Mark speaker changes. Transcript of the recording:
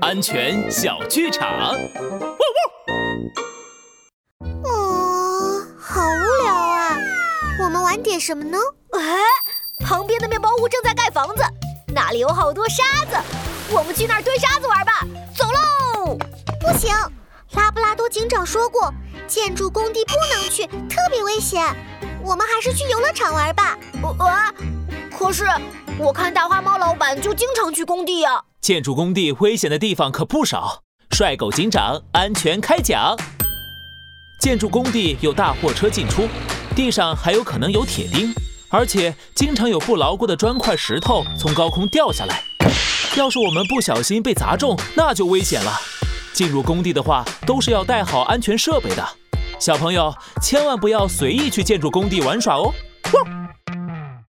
Speaker 1: 安全小剧场。
Speaker 2: 哦，好无聊啊！我们玩点什么呢？
Speaker 3: 哎，旁边的面包屋正在盖房子，那里有好多沙子，我们去那儿堆沙子玩吧。走喽！
Speaker 2: 不行，拉布拉多警长说过，建筑工地不能去，特别危险。我们还是去游乐场玩吧。
Speaker 3: 啊，可是我看大花猫老板就经常去工地呀。
Speaker 1: 建筑工地危险的地方可不少，帅狗警长安全开讲。建筑工地有大货车进出，地上还有可能有铁钉，而且经常有不牢固的砖块、石头从高空掉下来。要是我们不小心被砸中，那就危险了。进入工地的话，都是要带好安全设备的。小朋友千万不要随意去建筑工地玩耍哦。